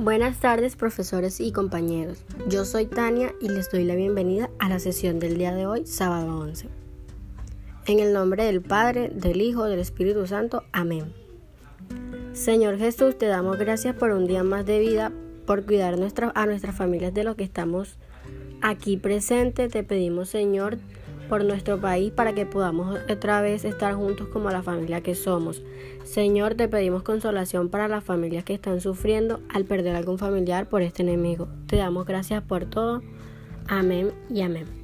Buenas tardes profesores y compañeros. Yo soy Tania y les doy la bienvenida a la sesión del día de hoy, sábado 11. En el nombre del Padre, del Hijo, del Espíritu Santo. Amén. Señor Jesús, te damos gracias por un día más de vida, por cuidar a nuestras familias de lo que estamos aquí presentes. Te pedimos, Señor, por nuestro país para que podamos otra vez estar juntos como la familia que somos. Señor, te pedimos consolación para las familias que están sufriendo al perder algún familiar por este enemigo. Te damos gracias por todo. Amén y amén.